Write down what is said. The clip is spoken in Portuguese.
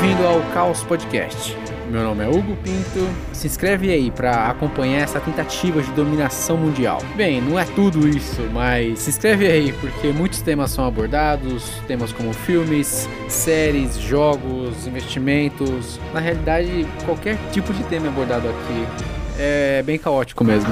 Bem-vindo ao Caos Podcast. Meu nome é Hugo Pinto. Se inscreve aí para acompanhar essa tentativa de dominação mundial. Bem, não é tudo isso, mas se inscreve aí porque muitos temas são abordados, temas como filmes, séries, jogos, investimentos. Na realidade, qualquer tipo de tema é abordado aqui. É bem caótico mesmo.